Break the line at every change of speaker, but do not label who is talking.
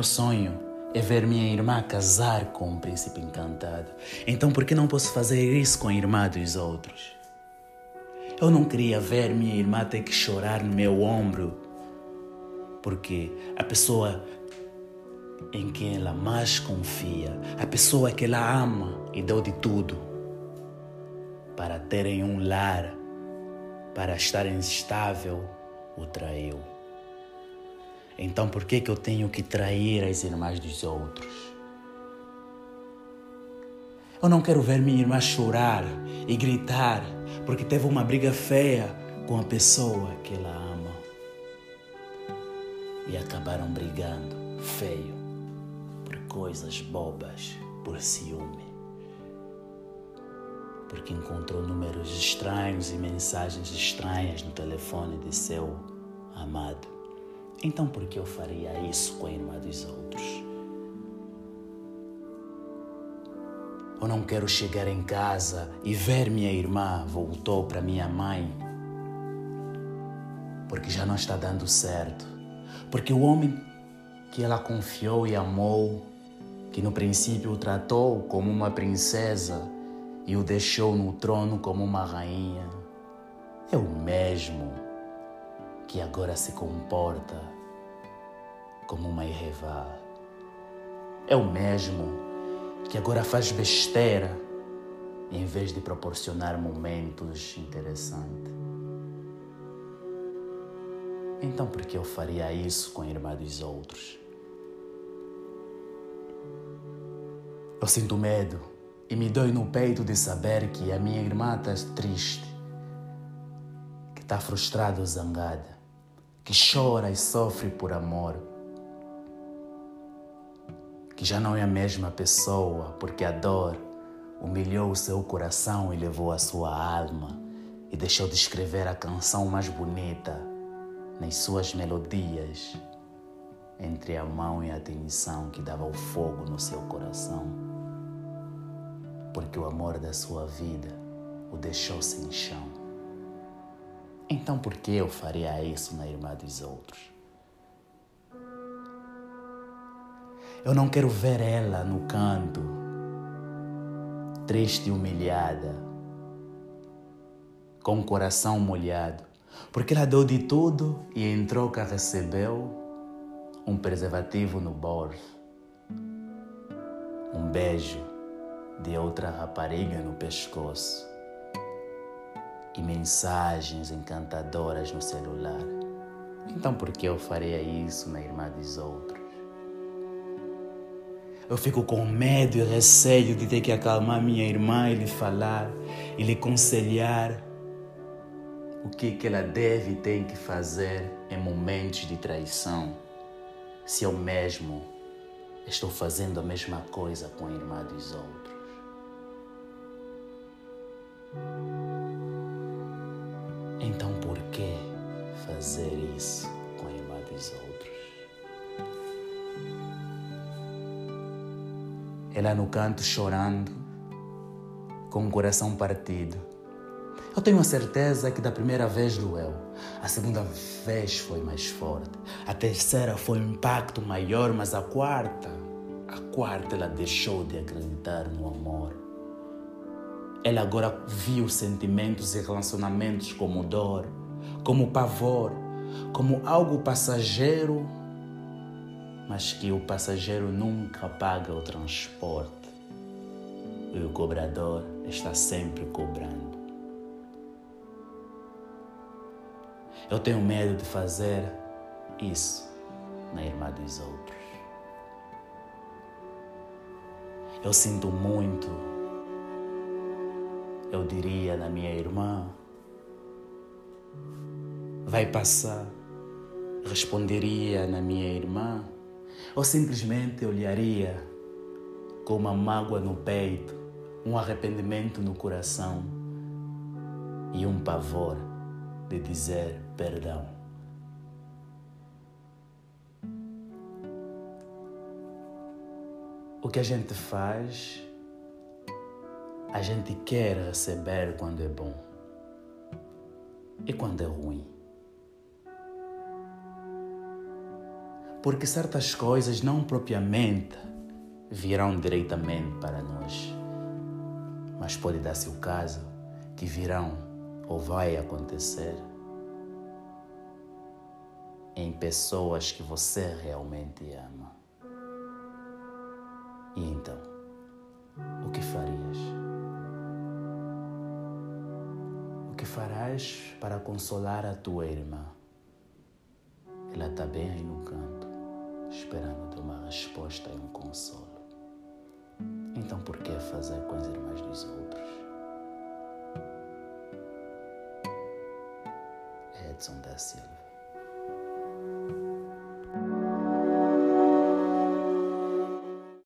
Meu sonho é ver minha irmã casar com um príncipe encantado. Então por que não posso fazer isso com a irmã dos outros? Eu não queria ver minha irmã ter que chorar no meu ombro, porque a pessoa em quem ela mais confia, a pessoa que ela ama e deu de tudo para terem um lar, para estarem estável, o traiu. Então por que, que eu tenho que trair as irmãs dos outros? Eu não quero ver minha irmã chorar e gritar porque teve uma briga feia com a pessoa que ela ama. E acabaram brigando feio por coisas bobas, por ciúme. Porque encontrou números estranhos e mensagens estranhas no telefone de seu amado. Então por que eu faria isso com a irmã dos outros? Eu não quero chegar em casa e ver minha irmã voltou para minha mãe. Porque já não está dando certo. Porque o homem que ela confiou e amou, que no princípio o tratou como uma princesa e o deixou no trono como uma rainha, é o mesmo que agora se comporta como uma irrevá. É o mesmo que agora faz besteira em vez de proporcionar momentos interessantes. Então, por que eu faria isso com a irmã dos outros? Eu sinto medo e me dói no peito de saber que a minha irmã está triste, que está frustrada ou zangada, que chora e sofre por amor que já não é a mesma pessoa, porque a dor humilhou o seu coração e levou a sua alma e deixou de escrever a canção mais bonita nas suas melodias, entre a mão e a atenção que dava o fogo no seu coração, porque o amor da sua vida o deixou sem chão. Então por que eu faria isso na irmã dos outros? Eu não quero ver ela no canto, triste e humilhada, com o coração molhado, porque ela deu de tudo e em troca recebeu um preservativo no bolso, um beijo de outra rapariga no pescoço e mensagens encantadoras no celular. Então, por que eu faria isso na irmã dos outros? Eu fico com medo e receio de ter que acalmar minha irmã e lhe falar e lhe aconselhar o que, que ela deve e tem que fazer em momentos de traição. Se eu mesmo estou fazendo a mesma coisa com a irmã dos outros. Então por que fazer isso com a irmã dos outros? ela no canto chorando, com o coração partido. Eu tenho a certeza que da primeira vez doeu, a segunda vez foi mais forte, a terceira foi um impacto maior, mas a quarta, a quarta ela deixou de acreditar no amor. Ela agora viu sentimentos e relacionamentos como dor, como pavor, como algo passageiro mas que o passageiro nunca paga o transporte e o cobrador está sempre cobrando. Eu tenho medo de fazer isso na irmã dos outros. Eu sinto muito, eu diria na minha irmã, vai passar, responderia na minha irmã ou simplesmente olharia com uma mágoa no peito, um arrependimento no coração e um pavor de dizer perdão. O que a gente faz, a gente quer receber quando é bom e quando é ruim. Porque certas coisas não propriamente virão diretamente para nós, mas pode dar-se o caso que virão ou vai acontecer em pessoas que você realmente ama. E então, o que farias? Que farás para consolar a tua irmã? Ela está bem aí no canto, esperando uma resposta e um consolo. Então, por que fazer com as irmãs dos outros? Edson da Silva